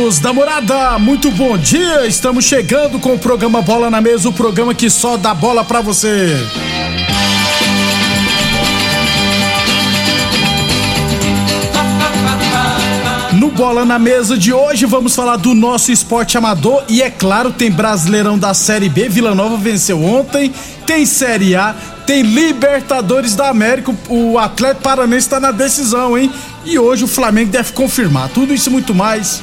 Amigos da morada, muito bom dia! Estamos chegando com o programa Bola na Mesa o programa que só dá bola pra você. No Bola na Mesa de hoje vamos falar do nosso esporte amador e é claro, tem Brasileirão da Série B, Vila Nova venceu ontem, tem Série A, tem Libertadores da América, o Atlético Paranense está na decisão, hein? E hoje o Flamengo deve confirmar tudo isso e muito mais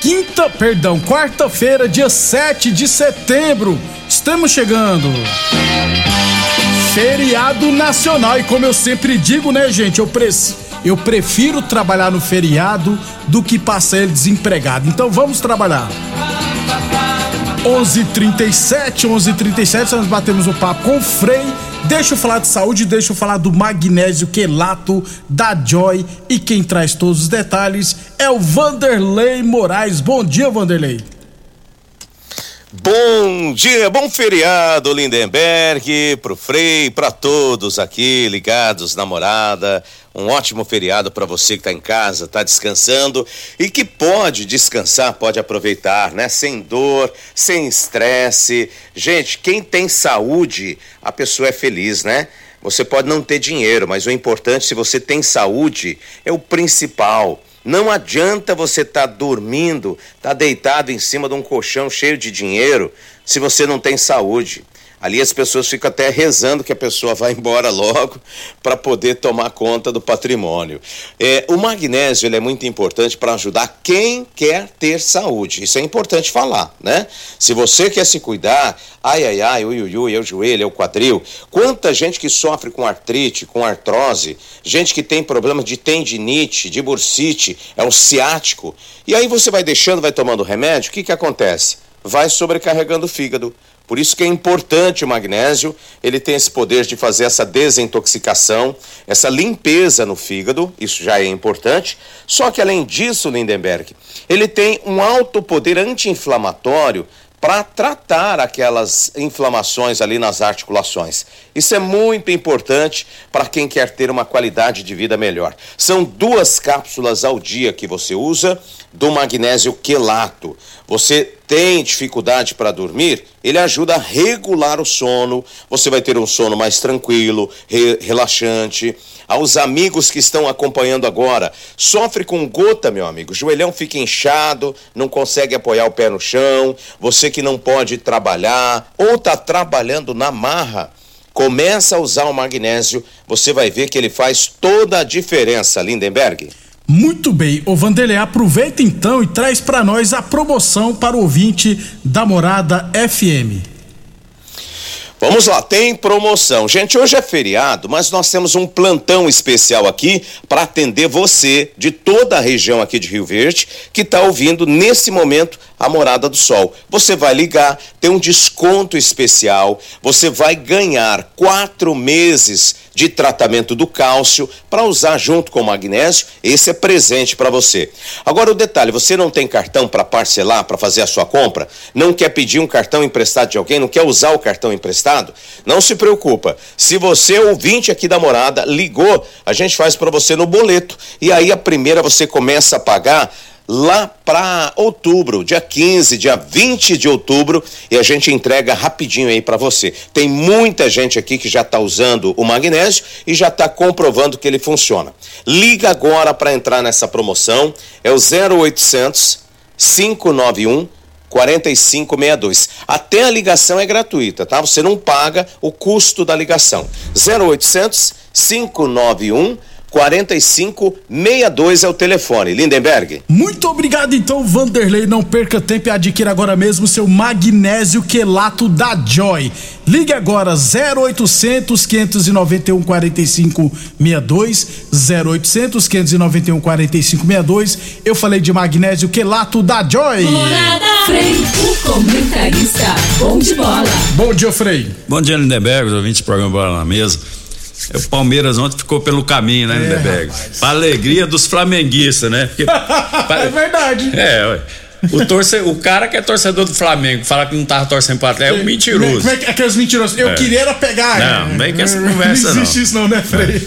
quinta, perdão, quarta-feira, dia 7 de setembro. Estamos chegando. Feriado nacional e como eu sempre digo, né, gente, eu preciso eu prefiro trabalhar no feriado do que passar ele desempregado. Então vamos trabalhar. 11:37, 11:37 nós batemos o papo com o Frei. Deixa eu falar de saúde, deixa eu falar do magnésio quelato da Joy e quem traz todos os detalhes é o Vanderlei Moraes. Bom dia, Vanderlei. Bom dia, bom feriado, Lindenberg, pro Frei, para todos aqui ligados na morada. Um ótimo feriado para você que está em casa, está descansando e que pode descansar, pode aproveitar, né? Sem dor, sem estresse. Gente, quem tem saúde, a pessoa é feliz, né? Você pode não ter dinheiro, mas o importante, se você tem saúde, é o principal. Não adianta você estar tá dormindo, estar tá deitado em cima de um colchão cheio de dinheiro, se você não tem saúde. Ali as pessoas ficam até rezando que a pessoa vá embora logo para poder tomar conta do patrimônio. É, o magnésio é muito importante para ajudar quem quer ter saúde. Isso é importante falar, né? Se você quer se cuidar, ai, ai, ai, ui, ui, ui, é o joelho, é o quadril. Quanta gente que sofre com artrite, com artrose, gente que tem problemas de tendinite, de bursite, é o ciático. E aí você vai deixando, vai tomando remédio, o que, que acontece? Vai sobrecarregando o fígado por isso que é importante o magnésio, ele tem esse poder de fazer essa desintoxicação, essa limpeza no fígado, isso já é importante. Só que além disso, Lindenberg, ele tem um alto poder anti-inflamatório para tratar aquelas inflamações ali nas articulações. Isso é muito importante para quem quer ter uma qualidade de vida melhor. São duas cápsulas ao dia que você usa do magnésio quelato. Você tem dificuldade para dormir? Ele ajuda a regular o sono. Você vai ter um sono mais tranquilo, re relaxante aos amigos que estão acompanhando agora. Sofre com gota, meu amigo. O joelhão fica inchado, não consegue apoiar o pé no chão. Você que não pode trabalhar ou está trabalhando na marra. Começa a usar o magnésio, você vai ver que ele faz toda a diferença, Lindenberg. Muito bem, o Vanderlei, aproveita então e traz para nós a promoção para o ouvinte da Morada FM. Vamos lá, tem promoção. Gente, hoje é feriado, mas nós temos um plantão especial aqui para atender você de toda a região aqui de Rio Verde que está ouvindo nesse momento a Morada do Sol. Você vai ligar, tem um desconto especial, você vai ganhar quatro meses de tratamento do cálcio para usar junto com o magnésio. Esse é presente para você. Agora o detalhe, você não tem cartão para parcelar, para fazer a sua compra? Não quer pedir um cartão emprestado de alguém? Não quer usar o cartão emprestado? Não se preocupa. Se você ouvinte aqui da Morada ligou, a gente faz para você no boleto. E aí a primeira você começa a pagar lá para outubro, dia 15, dia 20 de outubro, e a gente entrega rapidinho aí para você. Tem muita gente aqui que já está usando o magnésio e já está comprovando que ele funciona. Liga agora para entrar nessa promoção, é o 0800 591 4562. Até a ligação é gratuita, tá? Você não paga o custo da ligação. 0800 591 4562 é o telefone. Lindenberg. Muito obrigado, então, Vanderlei. Não perca tempo e adquira agora mesmo seu magnésio quelato da Joy. Ligue agora 0800 591 4562 0800 591 4562. Eu falei de magnésio quelato da Joy. Morada Frei, o comentarista. Bom de bola. Bom dia, Frei. Bom dia, Lindenberg, ouvinte do programa Bola na Mesa. O Palmeiras ontem ficou pelo caminho, né? É, Pra alegria dos flamenguistas, né? Porque, é verdade. É, ué. O, torce, o cara que é torcedor do Flamengo fala que não tava torcendo pro Atlético é um mentiroso. Como é que aqueles mentirosos? Eu É. queria era pegar. Não, bem que essa conversa, Não existe não. isso não, né, Frei?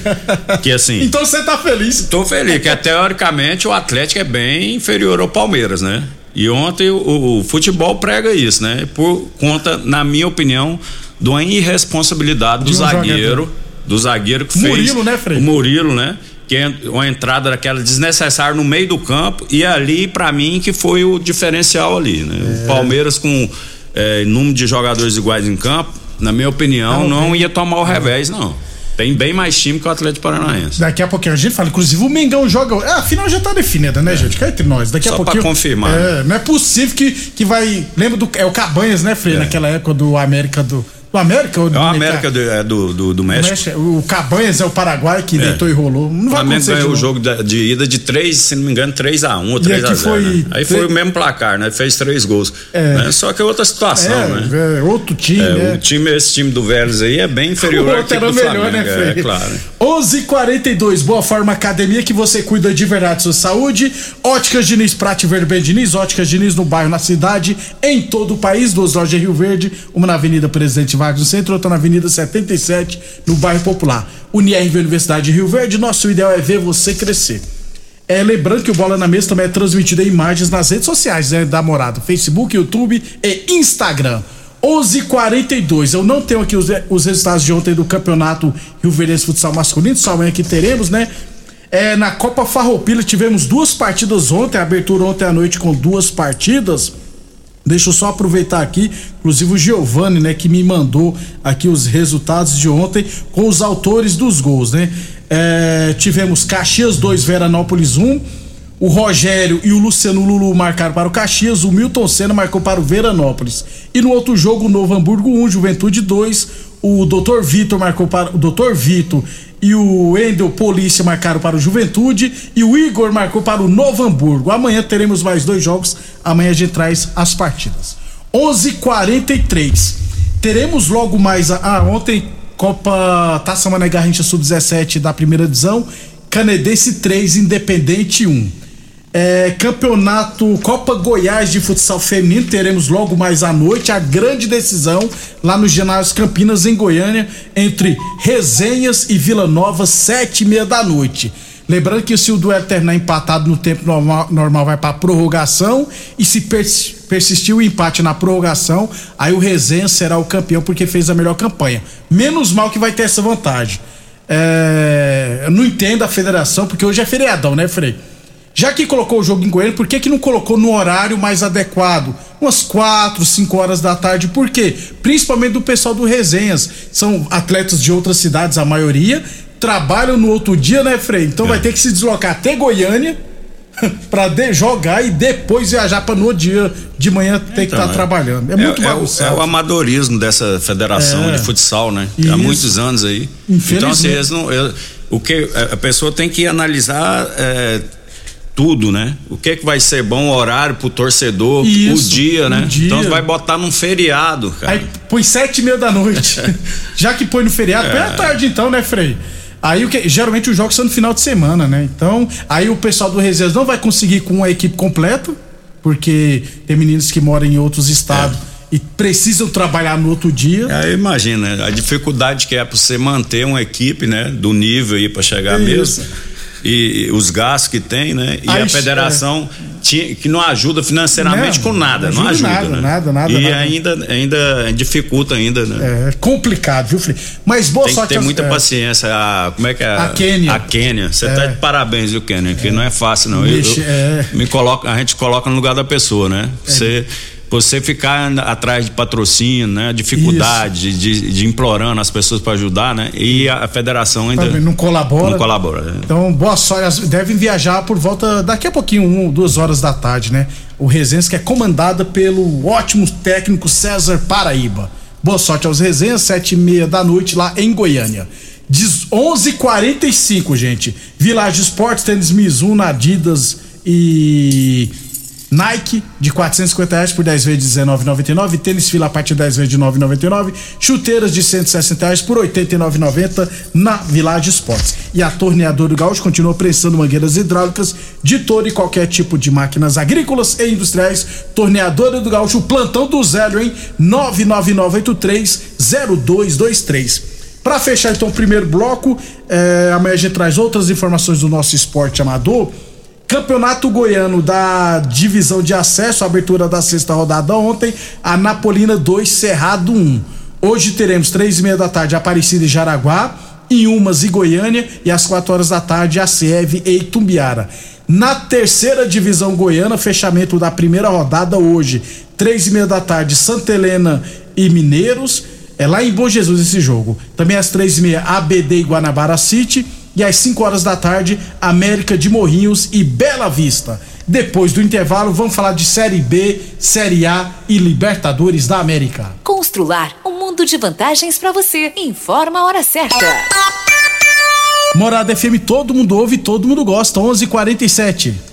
Que assim. Então você tá feliz. Tô feliz, que teoricamente o Atlético é bem inferior ao Palmeiras, né? E ontem o, o futebol prega isso, né? Por conta, na minha opinião, de uma irresponsabilidade do um zagueiro, jogador. Do zagueiro que fez. Murilo, né, Frei? O Murilo, né? Que é uma entrada daquela desnecessária no meio do campo e ali, pra mim, que foi o diferencial ali, né? É. O Palmeiras com eh, número de jogadores iguais em campo, na minha opinião, Não, não, ia tomar o revés, não. Tem bem mais time que o Atlético Paranaense. Daqui a pouquinho a gente fala, inclusive o Mengão joga. É, a final já tá definida, né, gente? Cá entre nós. Daqui a Só pra pouquinho. confirmar. É, não é possível que, que vai. Lembra do. É o Cabanhas, né, Frei? Naquela época do América do. Do América ou do É o América do, é do, do, do México. México? O Cabanhas é o Paraguai que deitou e rolou. Não O vai Flamengo acontecer. ganhou o de jogo da- de ida de 3, se não me engano, 3x1 ou E 3x0. aqui foi né? Aí foi três- o mesmo placar, né? Fez três gols. É. né? Só que é outra situação, né? É, é, outro time, É, né? O time, esse time do Vélez aí é bem inferior O ao outro time era do melhor, Flamengo. né, Frei? É, claro. 11:42 Boa Forma Academia que você cuida de verdade da sua saúde. Óticas Diniz, Prate Verde Bem Diniz, Óticas Diniz no bairro, na cidade, em todo o país. Duas lojas em Rio Verde, uma na Avenida Presidente Vargas no centro, outra na Avenida 77 no bairro Popular. UniRV Universidade de Rio Verde, nosso ideal é ver você crescer. É, lembrando que o Bola na Mesa também é transmitido em imagens nas redes sociais né, da Morada, Facebook, YouTube e Instagram. 11:42. Eu não tenho aqui os, os resultados de ontem do campeonato Rio Verdense Futsal Masculino, só amanhã que teremos, né? É, na Copa Farroupilha tivemos duas partidas ontem, abertura ontem à noite com duas partidas. Deixa eu só aproveitar aqui, inclusive o Giovanni, né, que me mandou aqui os resultados de ontem com os autores dos gols, né? É, tivemos Caxias 2, Veranópolis 1. O Rogério e o Luciano Lulu marcaram para o Caxias, o Milton Senna marcou para o Veranópolis. E no outro jogo, o Novo Hamburgo 1, Juventude 2, o Dr. Vitor marcou para o Dr. Vitor e o Endel Polícia marcaram para o Juventude e o Igor marcou para o Novo Hamburgo. Amanhã teremos mais dois jogos, amanhã a gente traz as partidas. 11:43. Teremos logo mais a, ah, ontem Copa Taça Mané Garrincha Sub-17 da primeira divisão, Canedense 3, Independente 1. É, campeonato Copa Goiás de futsal feminino, teremos logo mais à noite a grande decisão lá no ginásio Campinas, em Goiânia, entre Resenhas e Vila Nova, sete e meia da noite. Lembrando que se o duelo terminar empatado no tempo normal, normal vai para prorrogação e se pers- persistir o empate na prorrogação, aí o Resenha será o campeão porque fez a melhor campanha. Menos mal que vai ter essa vantagem. É, eu não entendo a federação, porque hoje é feriadão, né, Frei? Já que colocou o jogo em Goiânia, por que, que não colocou no horário mais adequado? Umas 4, 5 horas da tarde. Por quê? Principalmente do pessoal do Resenhas. São atletas de outras cidades, a maioria. Trabalham no outro dia, né, Frei? Então vai ter que se deslocar até Goiânia pra jogar e depois viajar pra no dia de manhã ter que estar Então, é. trabalhando. É muito é, o- bagunçado. é o amadorismo dessa federação É. de futsal, né? Isso. Há muitos anos aí. Então, assim, eles não, eu- o que a pessoa tem que analisar é, tudo, né? O que é que vai ser bom o horário pro torcedor, Isso, o dia, né? dia. Então vai botar num feriado, cara. Aí põe sete e meia da noite. Já que põe no feriado, põe à tarde então, né, Frei? Aí o que? Geralmente os jogos são no final de semana, né? Então, aí o pessoal do Reservas não vai conseguir com a equipe completa, porque tem meninos que moram em outros estados e precisam trabalhar no outro dia. Aí imagina a dificuldade que é para você manter uma equipe, né, do nível aí para chegar mesmo. E os gastos que tem, né? E a federação tinha- que não ajuda financeiramente Não, com nada, não não ajuda ajuda, nada, né? nada, nada, E nada. ainda ainda dificulta ainda, né? É complicado, viu, Frei? Mas boa Tem sorte ter aos- muita é, paciência. A, como é que é? A Quênia. A Quênia. Você É. tá de parabéns, viu, Quênia? Que não é fácil, não. Eu- Vixe, eu- é. me coloca, a gente coloca no lugar da pessoa, né? Você. Você ficar atrás de patrocínio, né? Dificuldade, de, de implorando as pessoas para ajudar, né? E a, a federação ainda Também não colabora. não colabora. né? Então, boa sorte. Devem viajar por volta daqui a pouquinho, um, duas horas da tarde, né? O Resenhas, que é comandada pelo ótimo técnico César Paraíba. Boa sorte aos Resenhas, sete e meia da noite lá em Goiânia. Diz 11:45, gente. Village Esportes, tênis Mizuno, Adidas e Nike de 450 reais por 10 vezes de 19,99. Tênis fila a partir de 10 vezes de 9,99. Chuteiras de 160 reais por 89,90 na Village Esportes. E a torneadora do Gaúcho continua prensando mangueiras hidráulicas de todo e qualquer tipo de máquinas agrícolas e industriais. Torneadora do Gaúcho, plantão do zero, hein? 999830223. Para fechar então o primeiro bloco, eh, amanhã a gente traz outras informações do nosso esporte amador. Campeonato Goiano da divisão de acesso, abertura da sexta rodada ontem, a Napolina 2, Cerrado 1. Hoje teremos três e meia da tarde Aparecida e Jaraguá, Inhumas e Goiânia, e às quatro horas da tarde a CEV e Itumbiara. Na terceira divisão goiana, fechamento da primeira rodada hoje, três e meia da tarde Santa Helena e Mineiros, é lá em Bom Jesus esse jogo. Também às três e meia ABD e Guanabara City, e às 5 horas da tarde, América de Morrinhos e Bela Vista. Depois do intervalo, vamos falar de Série B, Série A e Libertadores da América. Constrular um mundo de vantagens para você. Informa a hora certa. Morada FM, todo mundo ouve, todo mundo gosta. 11:47.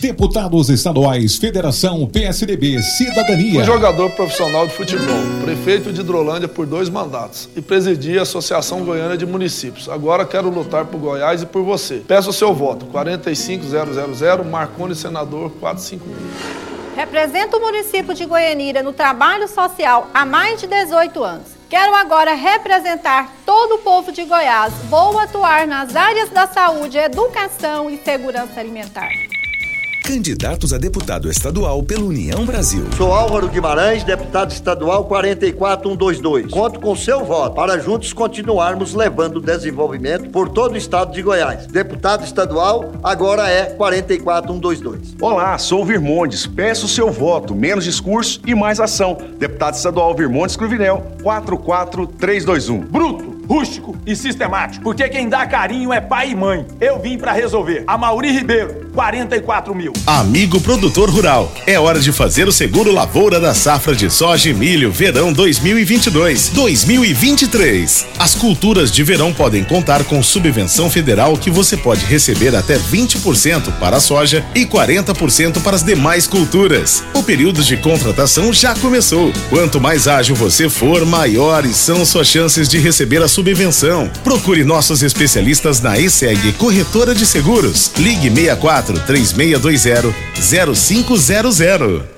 Deputados estaduais, Federação, PSDB, Cidadania. Fui jogador profissional de futebol, prefeito de Hidrolândia por dois mandatos e presidi a Associação Goiana de Municípios. Agora quero lutar por Goiás e por você. Peço o seu voto. 45000 Marconi Senador 456. Represento o município de Goianira no trabalho social há mais de 18 anos. Quero agora representar todo o povo de Goiás. Vou atuar nas áreas da saúde, educação e segurança alimentar. Candidatos a deputado estadual pela União Brasil. Sou Álvaro Guimarães, deputado estadual 44122. Conto com seu voto para juntos continuarmos levando o desenvolvimento por todo o estado de Goiás. Deputado estadual agora é 44122. Olá, sou o Virmondes. Peço seu voto, menos discurso e mais ação. Deputado estadual Virmondes Cruvinel 44321. Bruto, rústico e sistemático. Porque quem dá carinho é pai e mãe. Eu vim pra resolver. A Mauri Ribeiro, 44 mil. Amigo produtor rural, é hora de fazer o seguro lavoura da safra de soja e milho verão 2022, 2023. As culturas de verão podem contar com subvenção federal que você pode receber até 20% para a soja e 40% para as demais culturas. O período de contratação já começou. Quanto mais ágil você for, maiores são suas chances de receber a subvenção. Procure nossos especialistas na ESEG Corretora de Seguros. Ligue 64 3620 0500.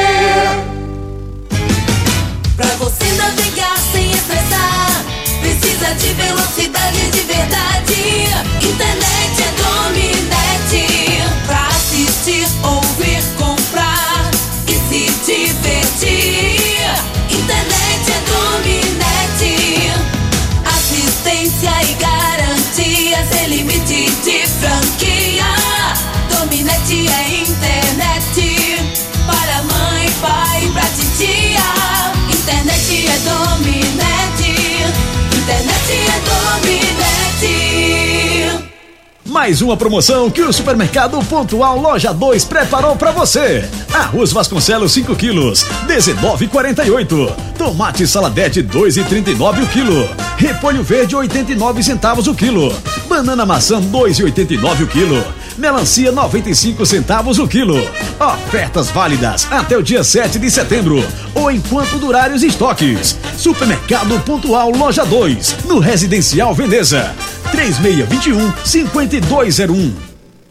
Pra você navegar sem estressar, precisa de velocidade de verdade. Internet é dominante. Pra assistir, ouvir, Mais uma promoção que o Supermercado Pontual Loja 2 preparou para você. Arroz Vasconcelos 5 quilos, 19,48. Tomate saladete 2,39 o quilo. Repolho verde 89 centavos o quilo. Banana maçã 2,89 o quilo. Melancia 95 centavos o quilo. Ofertas válidas até o dia 7 de setembro ou enquanto durarem os estoques. Supermercado Pontual Loja 2, no Residencial Veneza. 3621 5201.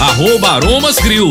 arroba Aromas Grill.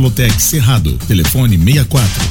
Cerrado. Telefone 64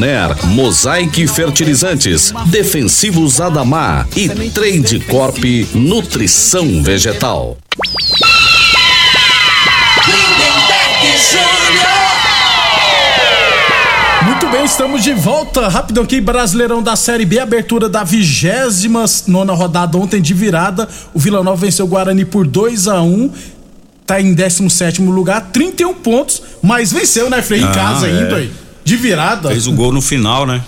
Mosaic Fertilizantes, Defensivos Adamar e Trade Corp Nutrição Vegetal. Muito bem, estamos de volta. Rapidão aqui, Brasileirão da Série B, abertura da 29 nona rodada ontem de virada. O Vila Nova venceu o Guarani por 2 a 1 Tá em 17 lugar, 31 pontos, mas venceu, né, Frei? Em Ah, casa é. ainda aí. De virada. Fez um gol no final, né?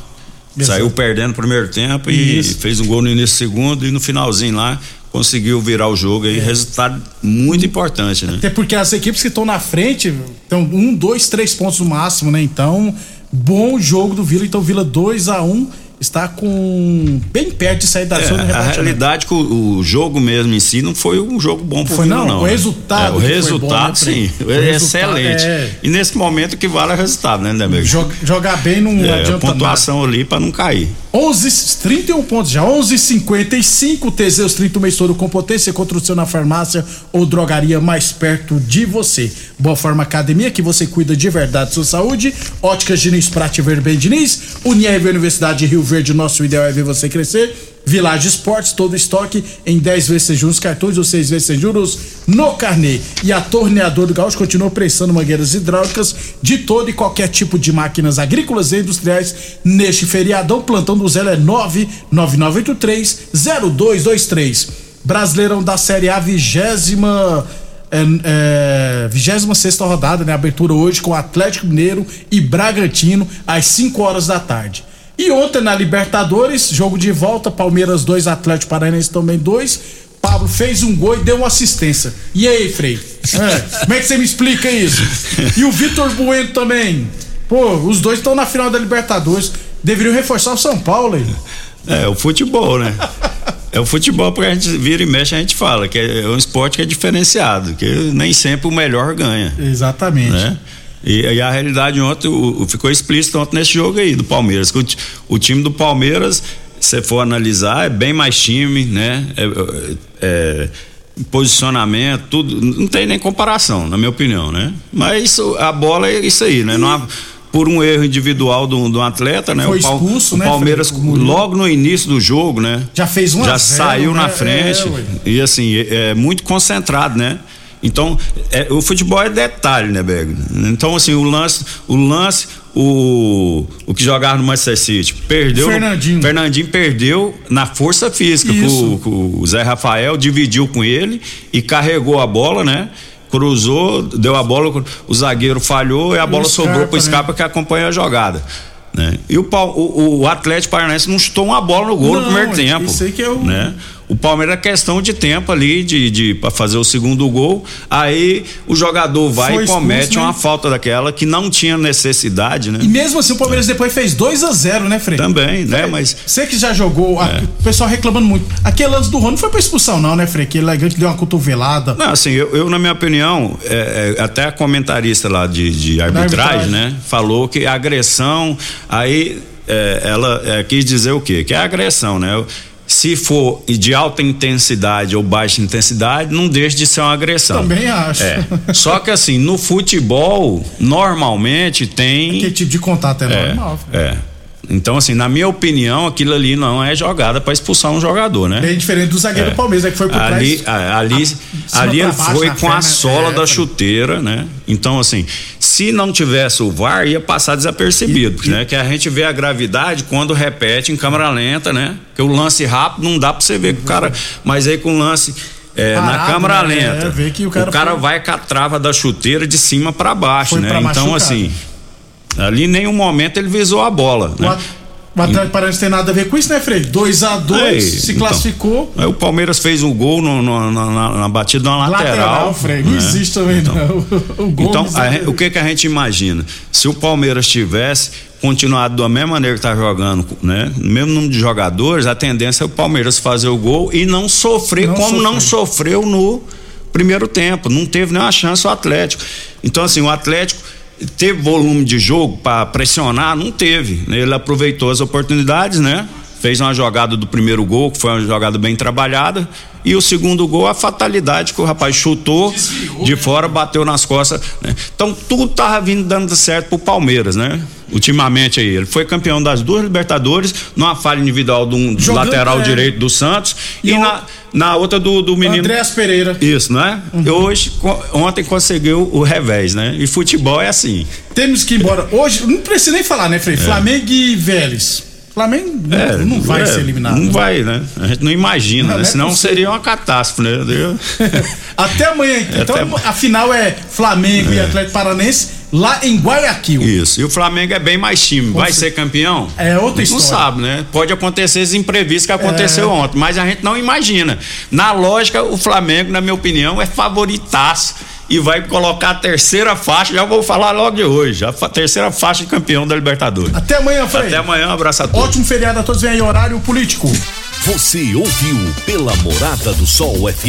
Exato. Saiu perdendo no primeiro tempo e Isso. fez um gol no início do segundo e no finalzinho lá conseguiu virar o jogo É. aí. Resultado muito importante, né? Até porque as equipes que estão na frente estão um, dois, três pontos no máximo, né? Então, bom jogo do Vila. Então, Vila 2 a 1 um, está com bem perto de sair da É, zona de a rebaixamento. realidade é que o, o jogo mesmo em si não foi um jogo bom pro Foi Vila, não, não. o né? resultado É, o resultado, bom, né, sim. O é resultado, excelente. é. E nesse momento que vale é o resultado, né, Neberg? Jogar bem não é, adianta pontuação ali pra não cair. 11, 31 pontos já, 11:55 Teseus 30 mês todo com potência contra o seu na farmácia ou drogaria mais perto de você. Boa Forma Academia que você cuida de verdade da sua saúde. Óticas Diniz Prate Verben Diniz, Unirv Universidade de Rio Verde, nosso ideal é ver você crescer. Village Esportes, todo estoque em 10 vezes sem juros, cartões ou 6 vezes sem juros no carnê. E a Torneador do Gaúcho continua prestando mangueiras hidráulicas de todo e qualquer tipo de máquinas agrícolas e industriais neste feriadão. Plantão do Zé é 99983-0223. Brasileirão da Série A, vigésima. É, é, 26 rodada, né? Abertura hoje com Atlético Mineiro e Bragantino às 5 horas da tarde. E ontem na Libertadores, jogo de volta, Palmeiras 2, Atlético Paranaense também 2. Pablo fez um gol e deu uma assistência. E aí, Frei? É, como é que você me explica isso? E o Vitor Bueno também. Pô, os dois estão na final da Libertadores. Deveriam reforçar o São Paulo aí. É, o futebol, né? É o futebol porque a gente vira e mexe, a gente fala que é um esporte que é diferenciado, que nem sempre o melhor ganha. Exatamente. Né? E, e a realidade ontem o, o- ficou explícito ontem nesse jogo aí do Palmeiras. que O, o time do Palmeiras, se você for analisar, é bem mais time, né? É, é, posicionamento, tudo, não tem nem comparação, na minha opinião, né? Mas isso- a bola é isso aí, né? Não há- por um erro individual de um, atleta, né? Foi o, Pal- expulso, o né, Palmeiras? O logo no início do jogo, né? Já fez um Já zero, saiu na né? frente. É. E assim, é, é muito concentrado, né? Então, é, o futebol é detalhe, né, Berg? Então, assim, o lance, o lance, o, o que jogava no Manchester City, perdeu. Fernandinho. Fernandinho perdeu na força física. Com o- com o Zé Rafael dividiu com ele e carregou a bola, né? Cruzou, deu a bola, o zagueiro falhou e a o bola sobrou Scarpa, pro né? Scarpa que acompanha a jogada. Né? E o, o, o Atlético Paranaense não chutou uma bola no gol Não, no primeiro tempo. isso aí que é o- né? O Palmeiras é questão de tempo ali de, de para fazer o segundo gol. Aí o jogador vai Foi e comete expulso, né? uma falta daquela que não tinha necessidade, né? E mesmo assim o Palmeiras depois fez 2 a 0 né, Frei? Também, né? Mas Você que já jogou, a- É. o pessoal reclamando muito. Aquele lance do Rony não foi pra expulsão, não, né, Frei? Aquele elegante deu uma cotovelada. Não, assim, eu, eu, na minha opinião, é, é, até a comentarista lá de, de arbitragem, arbitragem. né, falou que agressão, aí é, ela é, quis dizer o quê? Que é agressão, né? Se for de alta intensidade ou baixa intensidade, não deixa de ser uma agressão. Também acho. É. Só que assim, no futebol, normalmente tem. Aquele tipo de contato é, normal. Frei. É. Então, assim, na minha opinião, aquilo ali não é jogada para expulsar um jogador, né? Bem diferente do zagueiro É. do Palmeiras, né, que foi por ali, trás. a- ali, cima ali ele baixo, foi na com a sola é, da chuteira, né? Então, assim, se não tivesse o VAR, ia passar desapercebido, né? Que a gente vê a gravidade quando repete em câmera lenta, né? Que o lance rápido não dá pra você ver que o cara. Mas aí com o lance. é, na Parado, câmera né? lenta, É, vê que o cara foi- vai com a trava da chuteira de cima pra baixo, Foi né? então, machucar. assim, ali em nenhum momento ele visou a bola. Né? O Atlético Paranaense tem nada a ver com isso, né, Frei? 2 a 2 Ei, se então. classificou. Aí o Palmeiras fez um gol no- no- na, na- na batida de uma lateral. Lateral, Frei. Não né? existe também, não. O gol Então, não a o que que a gente imagina? Se o Palmeiras tivesse continuado da mesma maneira que tá jogando, né? No mesmo número de jogadores, a tendência é o Palmeiras fazer o gol e não sofrer Não como não sofrer. sofreu no primeiro tempo. Não teve nenhuma chance o Atlético. Então, assim, o Atlético teve volume de jogo para pressionar? Não teve. né? Ele aproveitou as oportunidades, né? Fez uma jogada do primeiro gol, que foi uma jogada bem trabalhada. E o segundo gol, a fatalidade que o rapaz chutou de fora, bateu nas costas. né? Então tudo tava vindo dando certo pro Palmeiras, né? Ultimamente aí. Ele foi campeão das duas Libertadores, numa falha individual de um Jogando, lateral é. direito do Santos e, E na, na outra do, do menino. Andréas Pereira. Isso, não é? E hoje, ontem conseguiu o revés, né? E futebol é assim. Temos que ir embora. Hoje, não precisa nem falar, né, Frei? Flamengo e Vélez. Flamengo não, É, não vai é, ser eliminado. Não né? vai, né? A gente não imagina, Não, né? não é Senão possível. seria uma catástrofe, né? Até amanhã, então. Até- A final é Flamengo e Atlético Paranense lá em Guayaquil. Isso. E o Flamengo é bem mais time. Vai ser campeão? É outra Não história. sabe, né? Pode acontecer esses imprevistos que aconteceu ontem, mas a gente não imagina. Na lógica, o Flamengo, na minha opinião, é favoritaço e vai colocar a terceira faixa, já vou falar logo de hoje, a terceira faixa de campeão da Libertadores. Até amanhã, Frei. Até amanhã, um abraço a todos. Ótimo feriado a todos, vem aí horário político. Você ouviu pela Morada do Sol FM.